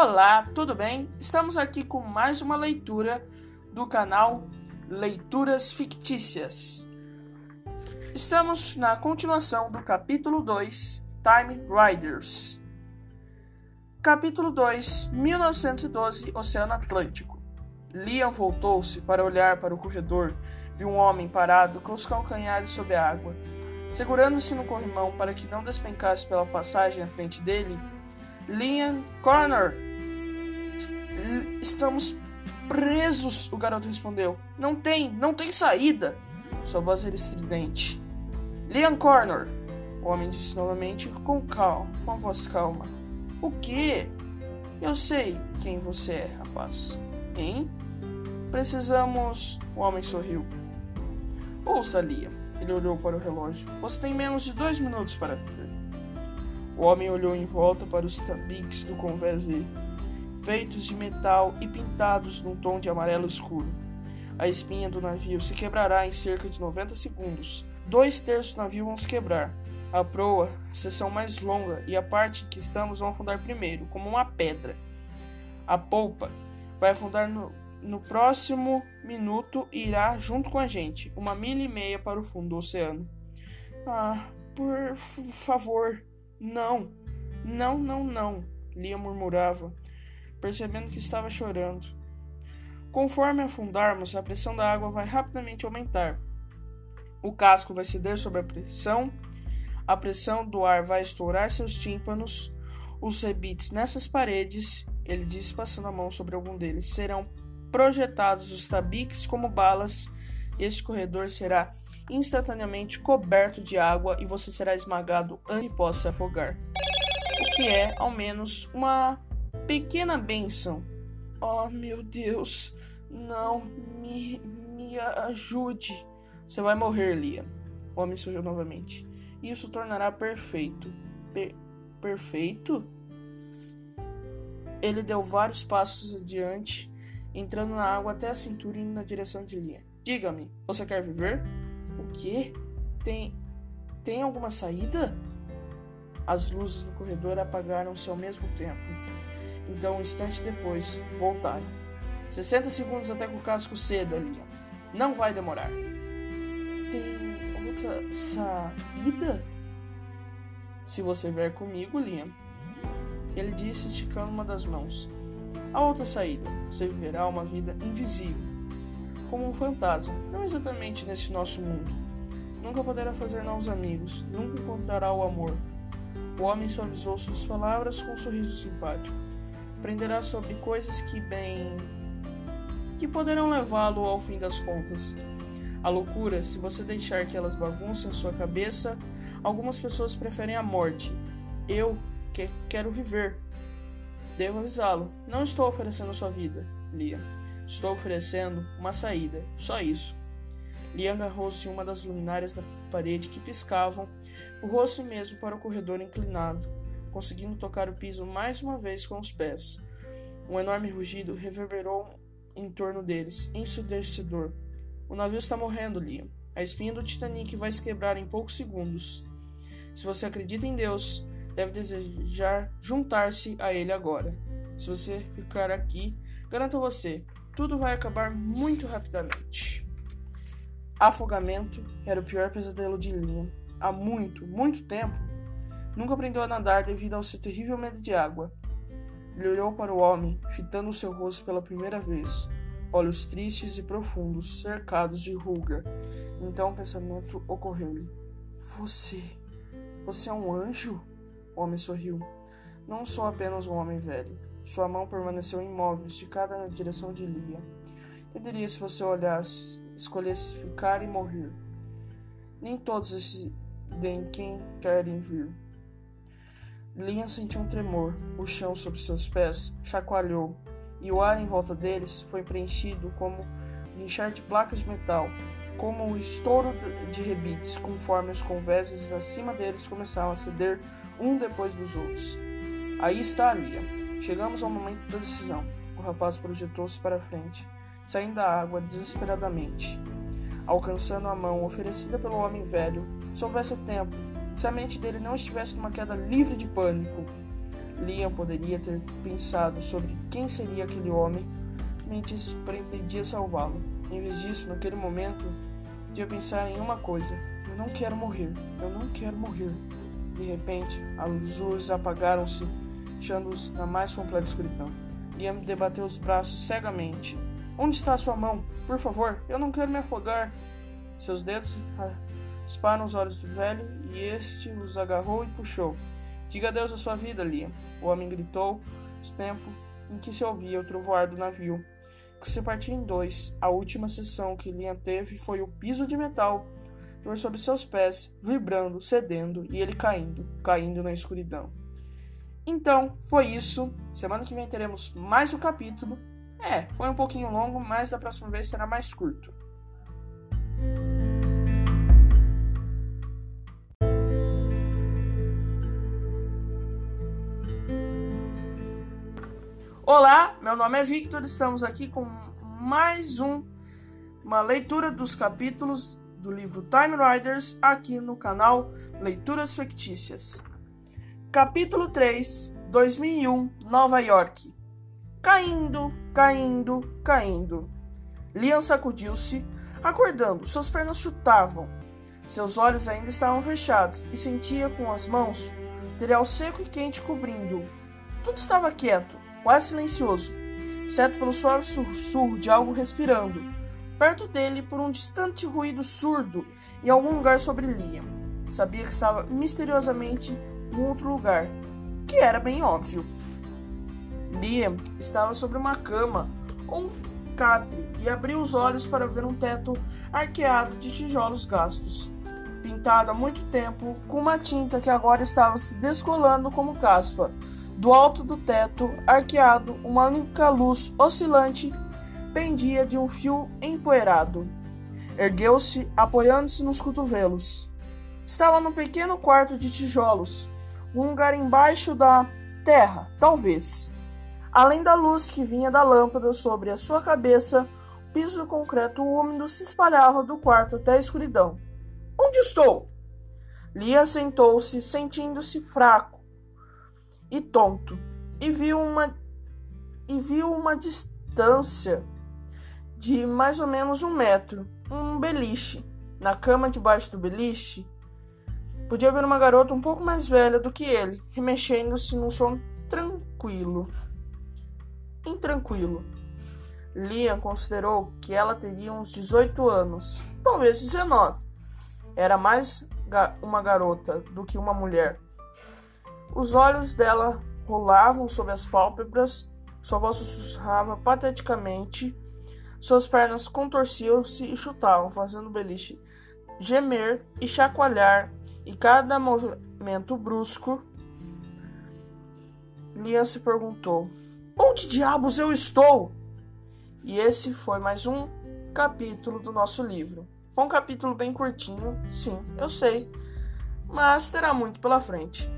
Olá, tudo bem? Estamos aqui com mais uma leitura do canal Leituras Fictícias. Estamos na continuação do capítulo 2, Time Riders. Capítulo 2, 1912, Oceano Atlântico. Liam voltou-se para olhar para o corredor. Viu um homem parado com os calcanhares sob a água. Segurando-se no corrimão para que não despencasse pela passagem à frente dele, Liam Connor. Estamos presos, o garoto respondeu. Não tem, não tem saída. Sua voz era estridente. Liam Connor, o homem disse novamente com calma, com voz calma. O quê? Eu sei quem você é, rapaz. Hein? Precisamos. O homem sorriu. Ouça, Liam. Ele olhou para o relógio. Você tem menos de dois minutos para. O homem olhou em volta para os tabiques do convés feitos de metal e pintados num tom de amarelo escuro. A espinha do navio se quebrará em cerca de 90 segundos. Dois terços do navio vão se quebrar. A proa, a seção mais longa, e a parte em que estamos vão afundar primeiro, como uma pedra. A polpa vai afundar no, no próximo minuto e irá junto com a gente, uma milha e meia para o fundo do oceano. Ah, por favor, não, não, não, não, Lia murmurava, percebendo que estava chorando. Conforme afundarmos, a pressão da água vai rapidamente aumentar. O casco vai ceder sob a pressão, a pressão do ar vai estourar seus tímpanos, os rebites nessas paredes, ele disse passando a mão sobre algum deles, serão projetados os tabiques como balas. Este corredor será instantaneamente coberto de água e você será esmagado antes que possa afogar. O que é, ao menos, uma pequena benção. Oh, meu Deus, não me, me ajude. Você vai morrer, Lia. O homem sorriu novamente. Isso tornará perfeito. Per perfeito? Ele deu vários passos adiante, entrando na água até a cintura e indo na direção de Lia. Diga-me, você quer viver? O quê? Tem. Tem alguma saída? As luzes no corredor apagaram-se ao mesmo tempo. Então, um instante depois, voltaram. 60 segundos até que o casco ceda, Liam. Não vai demorar. Tem outra saída? Se você vier comigo, Liam. Ele disse, esticando uma das mãos. A outra saída. Você viverá uma vida invisível como um fantasma, não exatamente neste nosso mundo. Nunca poderá fazer novos amigos, nunca encontrará o amor. O homem suavizou suas palavras com um sorriso simpático. Aprenderá sobre coisas que, bem. que poderão levá-lo ao fim das contas. A loucura, se você deixar que elas baguncem sua cabeça, algumas pessoas preferem a morte. Eu que quero viver. Devo avisá-lo, não estou oferecendo sua vida, Lia. Estou oferecendo uma saída, só isso. Liam agarrou-se uma das luminárias da parede que piscavam, empurrou-se mesmo para o corredor inclinado, conseguindo tocar o piso mais uma vez com os pés. Um enorme rugido reverberou em torno deles, ensurdecedor. O navio está morrendo, Liam. A espinha do Titanic vai se quebrar em poucos segundos. Se você acredita em Deus, deve desejar juntar-se a Ele agora. Se você ficar aqui, garanto a você, tudo vai acabar muito rapidamente. Afogamento era o pior pesadelo de Liam. Há muito, muito tempo, nunca aprendeu a nadar devido ao seu terrível medo de água. Ele olhou para o homem, fitando seu rosto pela primeira vez, olhos tristes e profundos, cercados de ruga. Então o pensamento ocorreu-lhe: Você. Você é um anjo? O homem sorriu. Não sou apenas um homem velho. Sua mão permaneceu imóvel, esticada na direção de Lia. Entenderia se você olhasse, escolhesse ficar e morrer. Nem todos decidem quem querem vir. Lia sentiu um tremor. O chão sob seus pés chacoalhou, e o ar em volta deles foi preenchido como vinchar de placas de metal, como o estouro de rebites, conforme os convéses acima deles começavam a ceder um depois dos outros. Aí está a Lia Chegamos ao momento da decisão. O rapaz projetou-se para frente, saindo da água desesperadamente. Alcançando a mão oferecida pelo homem velho, se houvesse tempo, se a mente dele não estivesse numa queda livre de pânico. Liam poderia ter pensado sobre quem seria aquele homem, mente pretendia salvá-lo. Em vez disso, naquele momento, podia pensar em uma coisa: eu não quero morrer, eu não quero morrer. De repente, as luzes apagaram-se, deixando-os na mais completa escuridão. Liam debateu os braços cegamente. Onde está sua mão? Por favor, eu não quero me afogar. Seus dedos rasparam os olhos do velho e este os agarrou e puxou. Diga adeus à sua vida, Liam. O homem gritou, os tempo em que se ouvia o trovoar do navio, que se partia em dois. A última sessão que Liam teve foi o piso de metal por sobre seus pés, vibrando, cedendo e ele caindo, caindo na escuridão. Então, foi isso. Semana que vem teremos mais um capítulo. É, foi um pouquinho longo, mas da próxima vez será mais curto. Olá, meu nome é Victor, estamos aqui com mais um, uma leitura dos capítulos do livro Time Riders aqui no canal Leituras Fictícias. Capítulo 3, 2001, Nova York. Caindo, caindo, caindo. Liam sacudiu-se, acordando. Suas pernas chutavam. Seus olhos ainda estavam fechados e sentia com as mãos o material seco e quente cobrindo-o. Tudo estava quieto, quase silencioso, exceto pelo suave sussurro de algo respirando perto dele por um distante ruído surdo em algum lugar sobre Liam. Sabia que estava misteriosamente em outro lugar, que era bem óbvio. Liam estava sobre uma cama ou um catre e abriu os olhos para ver um teto arqueado de tijolos gastos, pintado há muito tempo com uma tinta que agora estava se descolando como caspa. Do alto do teto, arqueado, uma única luz oscilante pendia de um fio empoeirado. Ergueu-se, apoiando-se nos cotovelos. Estava num pequeno quarto de tijolos, um lugar embaixo da terra, talvez. Além da luz que vinha da lâmpada sobre a sua cabeça, o piso concreto úmido se espalhava do quarto até a escuridão. Onde estou? Lia sentou-se, sentindo-se fraco e tonto, e viu uma e viu uma distância de mais ou menos um metro, um beliche. Na cama debaixo do beliche, podia ver uma garota um pouco mais velha do que ele, remexendo-se num som tranquilo. Intranquilo. Liam considerou que ela teria uns 18 anos, talvez 19. Era mais uma garota do que uma mulher. Os olhos dela rolavam sob as pálpebras, sua voz sussurrava pateticamente suas pernas contorciam-se e chutavam, fazendo beliche gemer e chacoalhar, e cada movimento brusco. Liam se perguntou: Onde diabos eu estou? E esse foi mais um capítulo do nosso livro. Foi um capítulo bem curtinho, sim, eu sei, mas terá muito pela frente.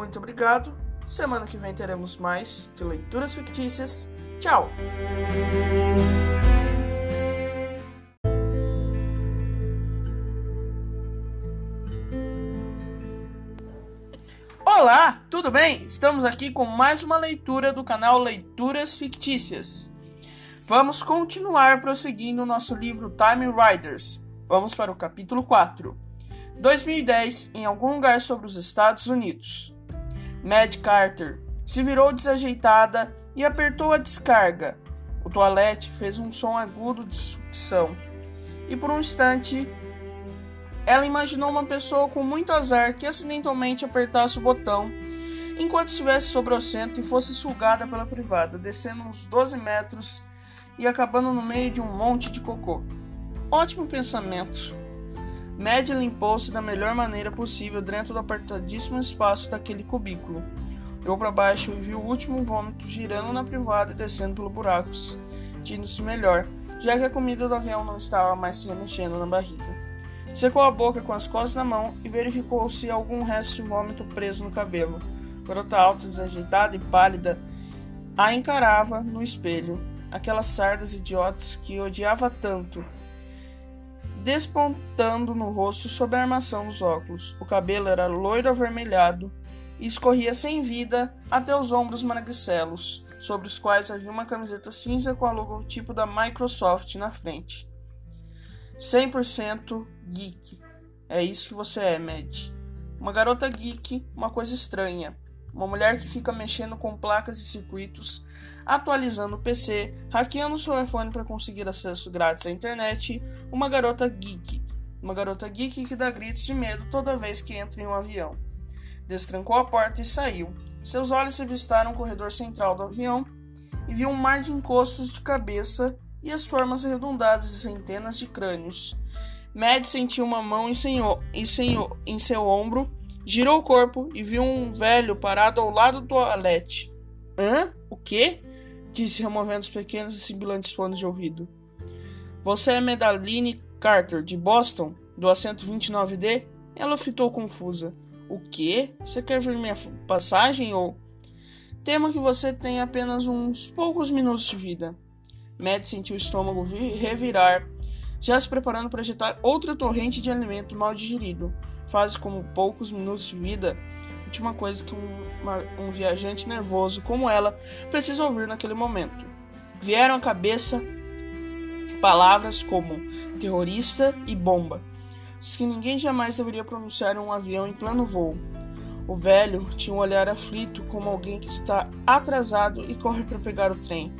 Muito obrigado. Semana que vem teremos mais de leituras fictícias. Tchau! Olá, tudo bem? Estamos aqui com mais uma leitura do canal Leituras Fictícias. Vamos continuar prosseguindo nosso livro Time Riders. Vamos para o capítulo 4. 2010, em algum lugar sobre os Estados Unidos. Mad Carter se virou desajeitada e apertou a descarga. O toalete fez um som agudo de sucção. E por um instante ela imaginou uma pessoa com muito azar que acidentalmente apertasse o botão enquanto estivesse sobre o assento e fosse sugada pela privada, descendo uns 12 metros e acabando no meio de um monte de cocô. Ótimo pensamento. Mad limpou-se da melhor maneira possível dentro do apertadíssimo espaço daquele cubículo. Olhou para baixo e viu o último vômito girando na privada e descendo pelo buraco, sentindo-se melhor, já que a comida do avião não estava mais se remexendo na barriga. Secou a boca com as costas na mão e verificou se algum resto de vômito preso no cabelo. Garota alta, desajeitada e pálida a encarava no espelho, aquelas sardas idiotas que odiava tanto, despontando no rosto sob a armação dos óculos. O cabelo era loiro avermelhado e escorria sem vida até os ombros magricelos, sobre os quais havia uma camiseta cinza com o logotipo da Microsoft na frente. 100% geek. É isso que você é, Mad. Uma garota geek, uma coisa estranha. Uma mulher que fica mexendo com placas e circuitos, atualizando o PC, hackeando o seu iPhone para conseguir acesso grátis à internet. Uma garota geek. Uma garota geek que dá gritos de medo toda vez que entra em um avião. Destrancou a porta e saiu. Seus olhos se avistaram o corredor central do avião e viu um mar de encostos de cabeça e as formas arredondadas de centenas de crânios. Mad sentiu uma mão em, seu, em, em seu ombro, girou o corpo e viu um velho parado ao lado do toalete. Hã? O quê? Disse removendo os pequenos e sibilantes fones de ouvido. Você é Medaline Carter, de Boston, do assento 29D? Ela fitou confusa. O quê? Você quer ver minha passagem ou. Temo que você tenha apenas uns poucos minutos de vida. Mad sentiu o estômago revirar, já se preparando para ejetar outra torrente de alimento mal digerido. Faz como poucos minutos de vida, última coisa que um, uma, um viajante nervoso como ela precisa ouvir naquele momento. Vieram à cabeça palavras como terrorista e bomba, que ninguém jamais deveria pronunciar em um avião em plano voo. O velho tinha um olhar aflito, como alguém que está atrasado e corre para pegar o trem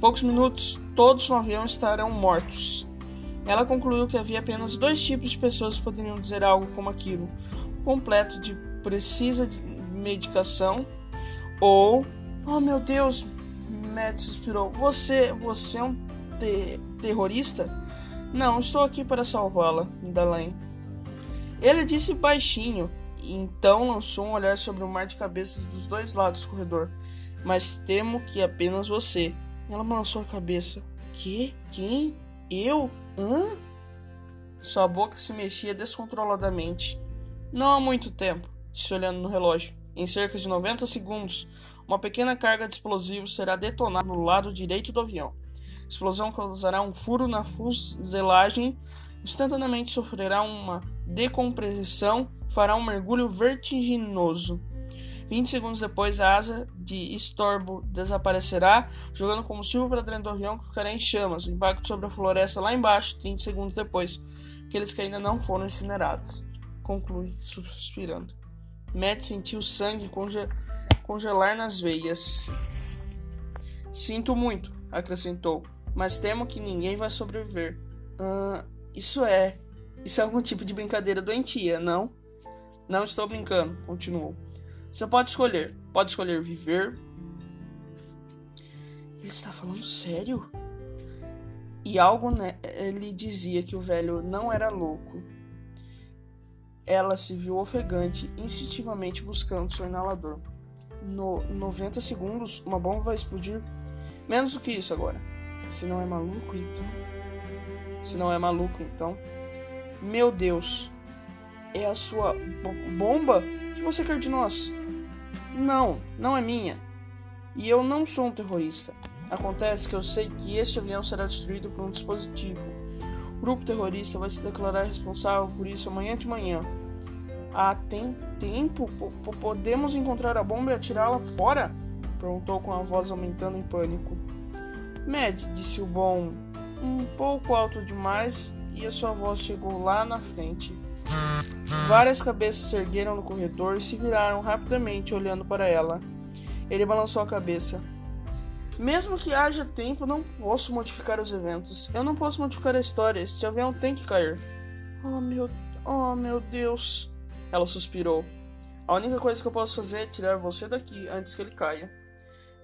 poucos minutos, todos no avião estarão mortos. Ela concluiu que havia apenas dois tipos de pessoas que poderiam dizer algo como aquilo: completo de precisa de medicação ou oh meu Deus, Matt suspirou. Você, você é um te terrorista? Não, estou aqui para salvá-la, Dalain. Ele disse baixinho então lançou um olhar sobre o mar de cabeças dos dois lados do corredor. Mas temo que apenas você. Ela balançou a cabeça. Que? Quem? Eu? Hã? Sua boca se mexia descontroladamente. Não há muito tempo, disse olhando no relógio. Em cerca de 90 segundos, uma pequena carga de explosivos será detonada no lado direito do avião. A explosão causará um furo na fuselagem, instantaneamente sofrerá uma decompressão, fará um mergulho vertiginoso. 20 segundos depois, a asa de estorbo desaparecerá, jogando combustível para dentro do avião que ficará em chamas. O impacto sobre a floresta lá embaixo, 30 segundos depois, aqueles que ainda não foram incinerados. Conclui, suspirando. Matt sentiu sangue conge congelar nas veias. Sinto muito, acrescentou, mas temo que ninguém vai sobreviver. Uh, isso é. Isso é algum tipo de brincadeira doentia, não? Não estou brincando, continuou. Você pode escolher. Pode escolher viver. Ele está falando sério? E algo né, ele dizia que o velho não era louco. Ela se viu ofegante, instintivamente buscando seu inalador. No 90 segundos, uma bomba vai explodir. Menos do que isso agora. Se não é maluco, então. Se não é maluco, então. Meu Deus. É a sua bomba? Que você quer de nós? Não, não é minha. E eu não sou um terrorista. Acontece que eu sei que este avião será destruído por um dispositivo. O grupo terrorista vai se declarar responsável por isso amanhã de manhã. Ah, tem tempo? P podemos encontrar a bomba e atirá-la fora? Perguntou com a voz aumentando em pânico. Mad, disse o bom, um pouco alto demais, e a sua voz chegou lá na frente. Várias cabeças se ergueram no corredor e se viraram rapidamente olhando para ela. Ele balançou a cabeça. Mesmo que haja tempo, não posso modificar os eventos. Eu não posso modificar a história. Este avião tem que cair. Oh meu, oh meu Deus. Ela suspirou. A única coisa que eu posso fazer é tirar você daqui antes que ele caia.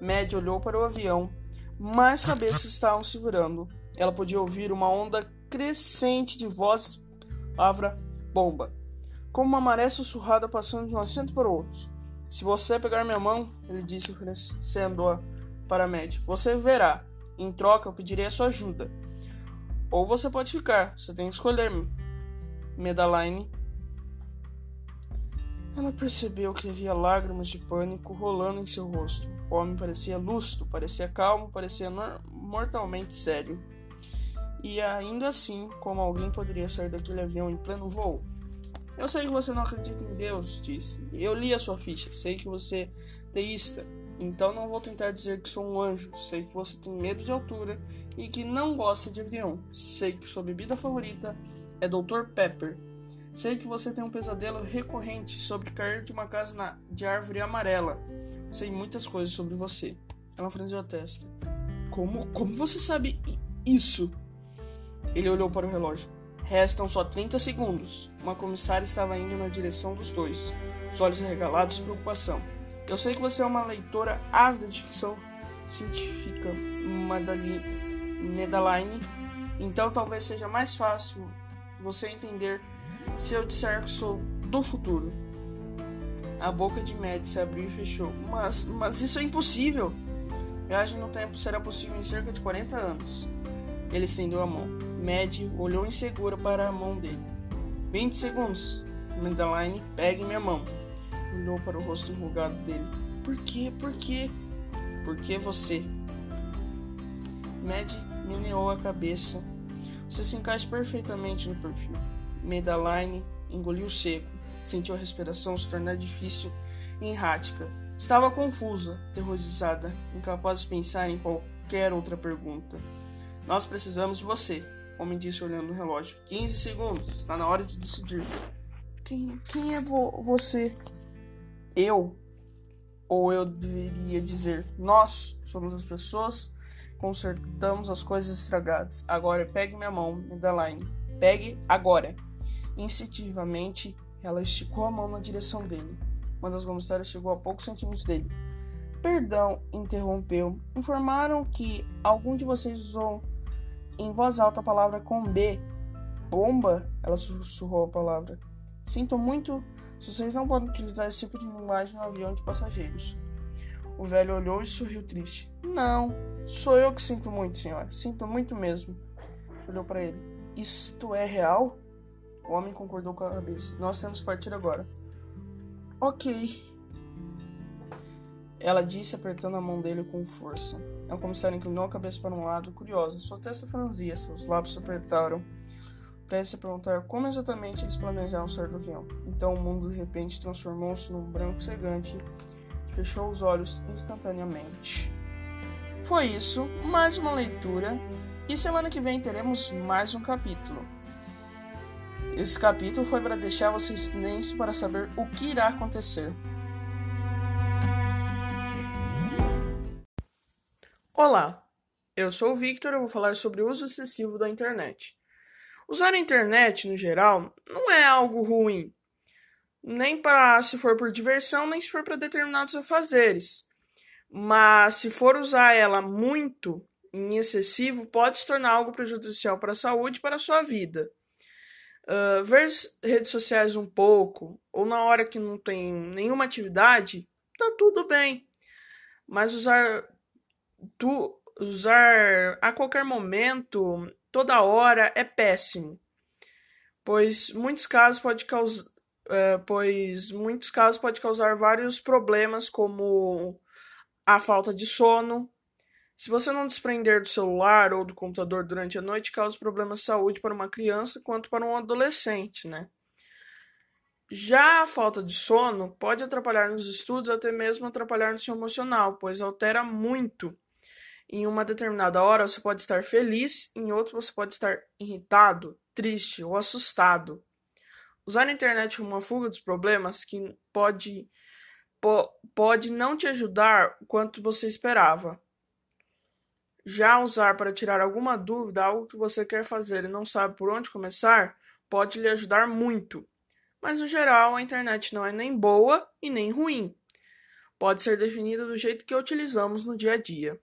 Mad olhou para o avião. Mais cabeças estavam se virando. Ela podia ouvir uma onda crescente de vozes. Palavra bomba como uma maré sussurrada passando de um assento para o outro. Se você pegar minha mão, ele disse oferecendo-a para Mad, você verá. Em troca, eu pedirei a sua ajuda. Ou você pode ficar, você tem que escolher. Medaline. Ela percebeu que havia lágrimas de pânico rolando em seu rosto. O homem parecia lúcido, parecia calmo, parecia mortalmente sério. E ainda assim, como alguém poderia sair daquele avião em pleno voo? Eu sei que você não acredita em Deus, disse. Eu li a sua ficha. Sei que você é teísta. Então não vou tentar dizer que sou um anjo. Sei que você tem medo de altura e que não gosta de avião. Sei que sua bebida favorita é Dr. Pepper. Sei que você tem um pesadelo recorrente sobre cair de uma casa na, de árvore amarela. Sei muitas coisas sobre você. Ela franziu a testa. Como, como você sabe isso? Ele olhou para o relógio. Restam só 30 segundos. Uma comissária estava indo na direção dos dois, os olhos regalados de preocupação. Eu sei que você é uma leitora ávida de ficção científica, Medaline, então talvez seja mais fácil você entender se eu disser que sou do futuro. A boca de Mad se abriu e fechou. Mas, mas isso é impossível! Viagem no tempo será possível em cerca de 40 anos. Ele estendeu a mão. Mad olhou insegura para a mão dele. 20 segundos. Madeline, pegue minha mão olhou para o rosto enrugado dele. Por quê? Por quê? Por que você? Mad meneou a cabeça. Você se encaixa perfeitamente no perfil. Medaline engoliu seco. Sentiu a respiração se tornar difícil e errática. Estava confusa, aterrorizada, incapaz de pensar em qualquer outra pergunta. Nós precisamos de você, o homem disse olhando no relógio. 15 segundos, está na hora de decidir. Quem, quem é vo você? eu, ou eu deveria dizer nós, somos as pessoas consertamos as coisas estragadas. Agora pegue minha mão, Medaline. Pegue agora. Instintivamente, ela esticou a mão na direção dele. Uma das comissárias chegou a poucos centímetros dele. Perdão, interrompeu. Informaram que algum de vocês usou em voz alta a palavra com B. Bomba? Ela sussurrou a palavra. Sinto muito vocês não podem utilizar esse tipo de linguagem no avião de passageiros. O velho olhou e sorriu triste. Não, sou eu que sinto muito, senhora. Sinto muito mesmo. Olhou para ele. Isto é real? O homem concordou com a cabeça. Nós temos que partir agora. Ok. Ela disse, apertando a mão dele com força. O comissário inclinou a cabeça para um lado, curiosa. Sua testa franzia, seus lábios se apertaram prestes a perguntar como exatamente eles planejaram sair do avião. Então o mundo de repente transformou-se num branco cegante e fechou os olhos instantaneamente. Foi isso, mais uma leitura, e semana que vem teremos mais um capítulo. Esse capítulo foi para deixar vocês tensos para saber o que irá acontecer. Olá, eu sou o Victor e vou falar sobre o uso excessivo da internet. Usar a internet, no geral, não é algo ruim, nem para se for por diversão, nem se for para determinados afazeres. Mas se for usar ela muito, em excessivo, pode se tornar algo prejudicial para a saúde e para a sua vida. Uh, ver redes sociais um pouco, ou na hora que não tem nenhuma atividade, tá tudo bem. Mas usar, tu, usar a qualquer momento toda hora é péssimo, pois muitos casos pode causar é, pois muitos casos pode causar vários problemas como a falta de sono. Se você não desprender do celular ou do computador durante a noite, causa problemas de saúde para uma criança quanto para um adolescente, né? Já a falta de sono pode atrapalhar nos estudos, até mesmo atrapalhar no seu emocional, pois altera muito em uma determinada hora você pode estar feliz, em outra você pode estar irritado, triste ou assustado. Usar a internet como uma fuga dos problemas que pode, po, pode não te ajudar o quanto você esperava. Já usar para tirar alguma dúvida, algo que você quer fazer e não sabe por onde começar, pode lhe ajudar muito. Mas no geral, a internet não é nem boa e nem ruim. Pode ser definida do jeito que utilizamos no dia a dia.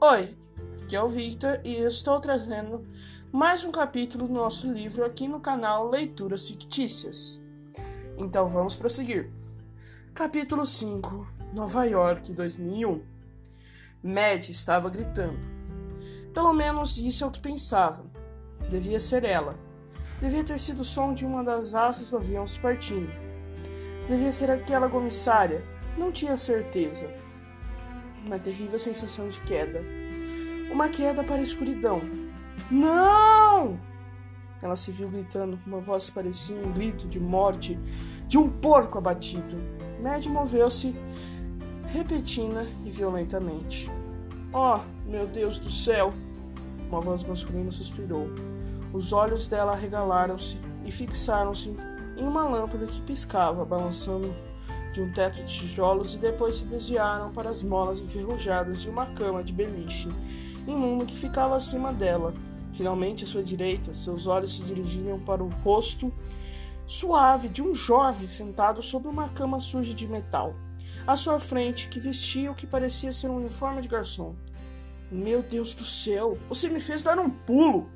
Oi, aqui é o Victor e estou trazendo mais um capítulo do nosso livro aqui no canal Leituras Fictícias. Então vamos prosseguir. Capítulo 5 Nova York 2001 Mad estava gritando. Pelo menos isso é o que pensava. Devia ser ela. Devia ter sido o som de uma das asas do avião se partindo. Devia ser aquela comissária. Não tinha certeza uma terrível sensação de queda. uma queda para a escuridão. Não! Ela se viu gritando com uma voz que parecia um grito de morte de um porco abatido. Mad moveu-se repentina e violentamente. Oh, meu Deus do céu! Uma voz masculina suspirou. Os olhos dela arregalaram-se e fixaram-se em uma lâmpada que piscava, balançando de um teto de tijolos e depois se desviaram para as molas enferrujadas de uma cama de beliche imundo que ficava acima dela. Finalmente, à sua direita, seus olhos se dirigiram para o rosto suave de um jovem sentado sobre uma cama suja de metal. À sua frente, que vestia o que parecia ser um uniforme de garçom. Meu Deus do céu, você me fez dar um pulo,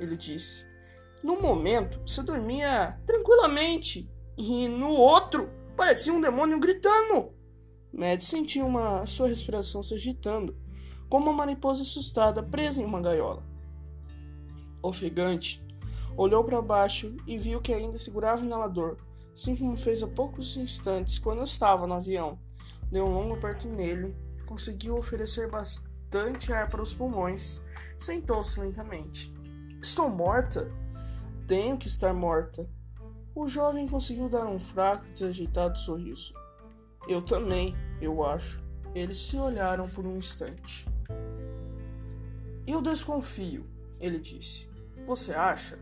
ele disse. No momento, você dormia tranquilamente, e no outro, parecia um demônio gritando. Mad sentiu uma sua respiração se agitando, como uma mariposa assustada presa em uma gaiola. Ofegante, olhou para baixo e viu que ainda segurava o inalador, assim como fez há poucos instantes quando estava no avião. Deu um longo aperto nele, conseguiu oferecer bastante ar para os pulmões, sentou-se lentamente. Estou morta? Tenho que estar morta. O jovem conseguiu dar um fraco e desajeitado sorriso. Eu também, eu acho. Eles se olharam por um instante. Eu desconfio, ele disse. Você acha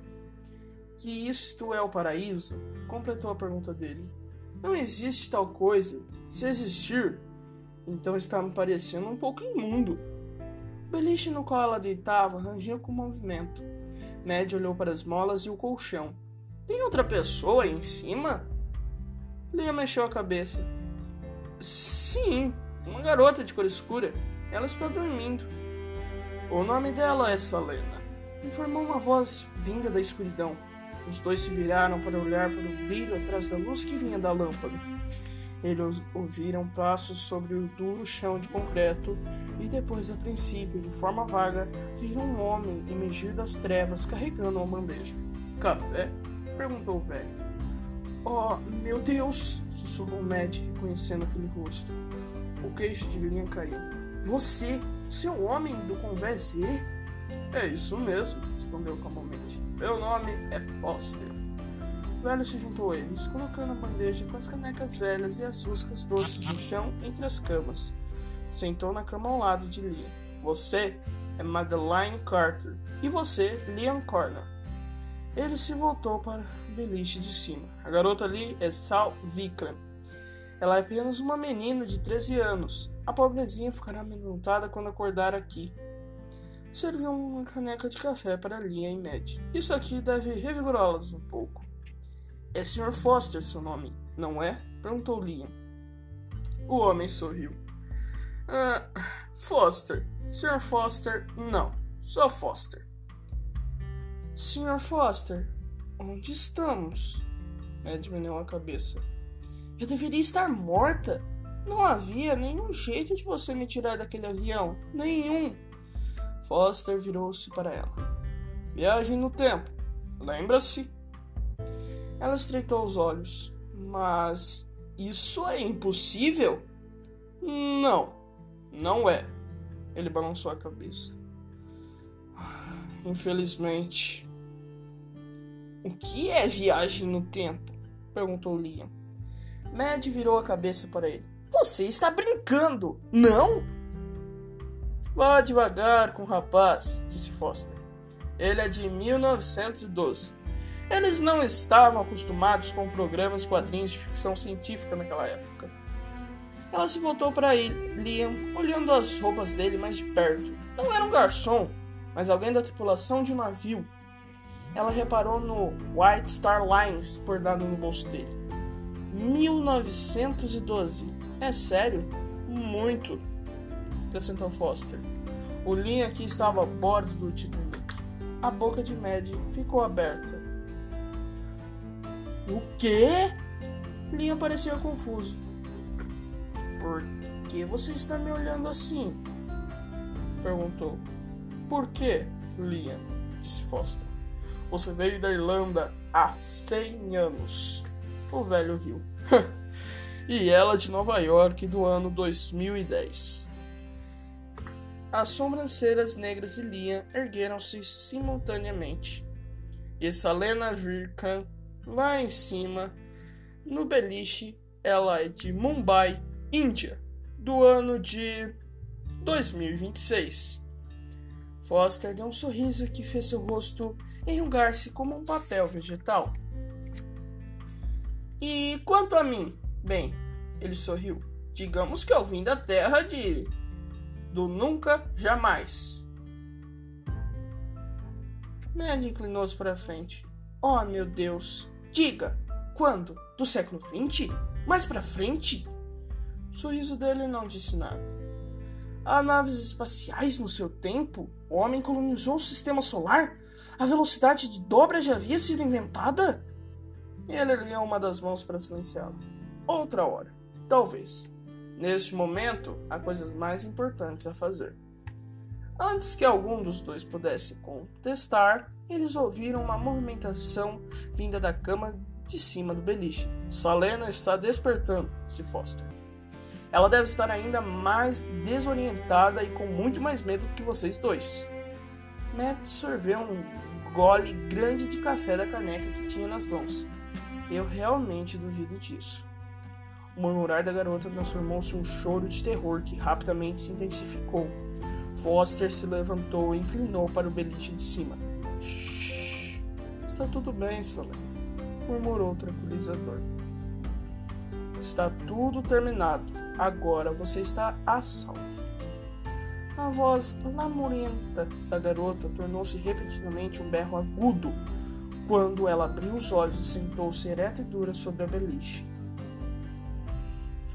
que isto é o paraíso? Completou a pergunta dele. Não existe tal coisa. Se existir, então está me parecendo um pouco imundo. O beliche no qual ela deitava rangia com movimento. Ned olhou para as molas e o colchão. Tem outra pessoa aí em cima? Leia mexeu a cabeça. Sim, uma garota de cor escura. Ela está dormindo. O nome dela é Salena, informou uma voz vinda da escuridão. Os dois se viraram para olhar para o brilho atrás da luz que vinha da lâmpada. Eles ouviram passos sobre o duro chão de concreto e depois, a princípio, de forma vaga, viram um homem emergir das trevas carregando uma bandeja. Café? perguntou o velho. Oh, meu Deus! sussurrou Matt, reconhecendo aquele rosto. O queixo de Liam caiu. Você, seu homem do convés É isso mesmo, respondeu calmamente. Meu nome é Foster. O velho se juntou a eles, colocando a bandeja com as canecas velhas e as ruscas doces no chão entre as camas. Sentou na cama ao lado de Liam. Você é Madeline Carter. E você, Liam Corner. Ele se voltou para o beliche de cima. A garota ali é Sal Vikram. Ela é apenas uma menina de 13 anos. A pobrezinha ficará amedrontada quando acordar aqui. Serviu uma caneca de café para Lia e Matt. Isso aqui deve revigorá-las um pouco. É Sr. Foster seu nome, não é? Perguntou Liam. O homem sorriu. Ah, Foster. Sr. Foster, não. Só Foster. Sr. Foster, onde estamos? Ed meneou a cabeça. Eu deveria estar morta. Não havia nenhum jeito de você me tirar daquele avião. Nenhum. Foster virou-se para ela. Viagem no tempo. Lembra-se? Ela estreitou os olhos. Mas isso é impossível? Não, não é. Ele balançou a cabeça. Infelizmente. O que é viagem no tempo? perguntou Liam. Mad virou a cabeça para ele. Você está brincando, não? Vá devagar com o rapaz, disse Foster. Ele é de 1912. Eles não estavam acostumados com programas quadrinhos de ficção científica naquela época. Ela se voltou para ele, Liam, olhando as roupas dele mais de perto. Não era um garçom, mas alguém da tripulação de um navio ela reparou no White Star Lines bordado no bolso dele. 1912. É sério? Muito, acrescentou Foster. O linha aqui estava a bordo do Titanic. A boca de Mad ficou aberta. O quê? Linha parecia confuso. Por que você está me olhando assim? Perguntou. Por que, Liam? Disse Foster. Você veio da Irlanda há 100 anos. O velho riu. e ela de Nova York do ano 2010. As sobrancelhas negras de Lia ergueram-se simultaneamente. E Salena Virkan, lá em cima, no beliche, ela é de Mumbai, Índia, do ano de 2026. Foster deu um sorriso que fez seu rosto enrugar-se como um papel vegetal. E quanto a mim? Bem, ele sorriu. Digamos que eu vim da terra de. Do nunca jamais. Ned inclinou-se para frente. Oh, meu Deus! Diga! Quando? Do século XX? Mais para frente? O sorriso dele não disse nada. Há naves espaciais no seu tempo? O homem colonizou o sistema solar? A velocidade de dobra já havia sido inventada? Ele ergueu uma das mãos para silenciá-lo. Outra hora, talvez. Neste momento, há coisas mais importantes a fazer. Antes que algum dos dois pudesse contestar, eles ouviram uma movimentação vinda da cama de cima do beliche. Salena está despertando, se Foster. Ela deve estar ainda mais desorientada e com muito mais medo do que vocês dois. Matt sorveu um gole grande de café da caneca que tinha nas mãos. Eu realmente duvido disso. O murmurar da garota transformou-se em um choro de terror que rapidamente se intensificou. Foster se levantou e inclinou para o beliche de cima. Shhh, está tudo bem, Salem, murmurou o tranquilizador. Está tudo terminado. Agora você está a salvo. A voz lamurenta da garota tornou-se repentinamente um berro agudo quando ela abriu os olhos e sentou-se ereta e dura sobre a beliche.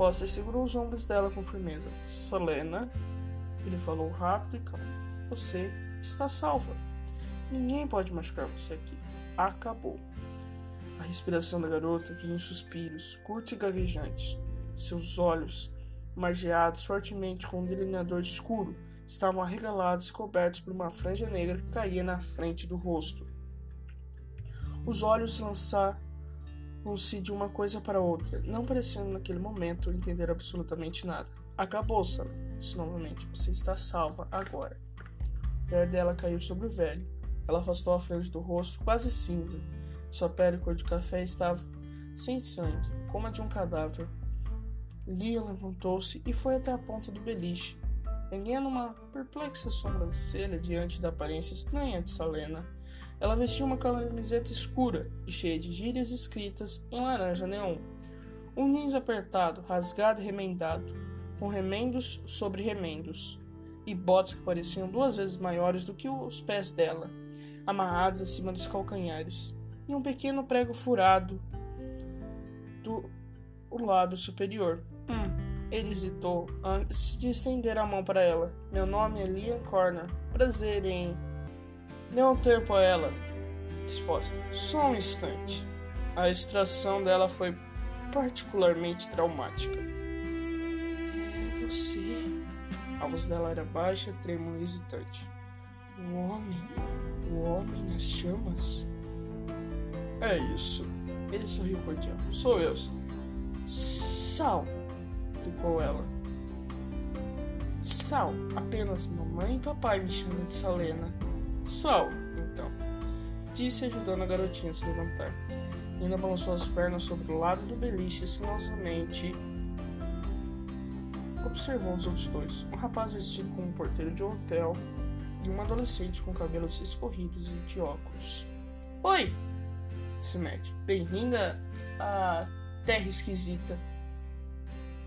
Foster segurou os ombros dela com firmeza. Selena, ele falou rápido e calmo. Você está salva. Ninguém pode machucar você aqui. Acabou. A respiração da garota vinha em suspiros, curtos e gaguejantes. Seus olhos, margeados fortemente com um delineador escuro, estavam arregalados e cobertos por uma franja negra que caía na frente do rosto. Os olhos lançaram-se de uma coisa para outra, não parecendo naquele momento entender absolutamente nada. Acabou, Sam, disse novamente. Você está salva agora. O olhar dela caiu sobre o velho. Ela afastou a franja do rosto, quase cinza, sua pele cor de café estava sem sangue, como a de um cadáver. Lia levantou-se e foi até a ponta do beliche, erguendo uma perplexa sobrancelha diante da aparência estranha de Salena. Ela vestia uma camiseta escura e cheia de gírias escritas em laranja neon. Um jeans apertado, rasgado e remendado, com remendos sobre remendos, e botas que pareciam duas vezes maiores do que os pés dela, amarrados acima dos calcanhares e um pequeno prego furado do o lábio superior. Hum, ele hesitou antes de estender a mão para ela. Meu nome é Liam Corner. Prazer em. Dê um tempo a ela, disse Foster. Só um instante. A extração dela foi particularmente traumática. É você. A voz dela era baixa, trêmula e hesitante. O homem. O homem nas chamas? É isso. Ele sorriu cordial. Sou eu. Sal, explicou ela. Sal, apenas mamãe e papai me chamam de Salena. Sal, então, disse ajudando a garotinha a se levantar. Nina balançou as pernas sobre o lado do beliche silenciosamente observou os outros dois. Um rapaz vestido como um porteiro de hotel e uma adolescente com cabelos escorridos e de óculos. Oi! se mete. Bem-vinda à terra esquisita.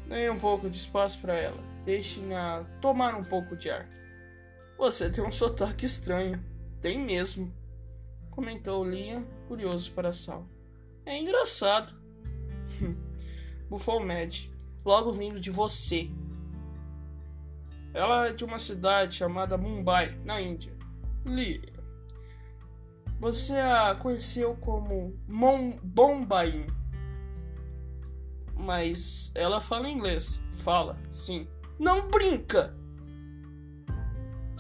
Dê um pouco de espaço para ela. Deixe-na tomar um pouco de ar. Você tem um sotaque estranho. Tem mesmo. Comentou Liam, curioso para a sala. É engraçado. Bufou Mad. Logo vindo de você. Ela é de uma cidade chamada Mumbai, na Índia. Lia. Você a conheceu como Mon Bombaim. Mas ela fala inglês. Fala, sim. Não brinca!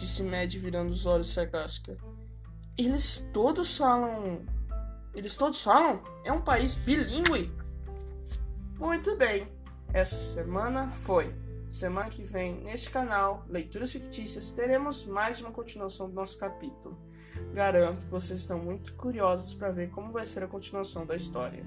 Disse Mad virando os olhos sarcástica. Eles todos falam. Eles todos falam? É um país bilíngue? Muito bem. Essa semana foi. Semana que vem, neste canal, Leituras Fictícias, teremos mais uma continuação do nosso capítulo. Garanto que vocês estão muito curiosos para ver como vai ser a continuação da história.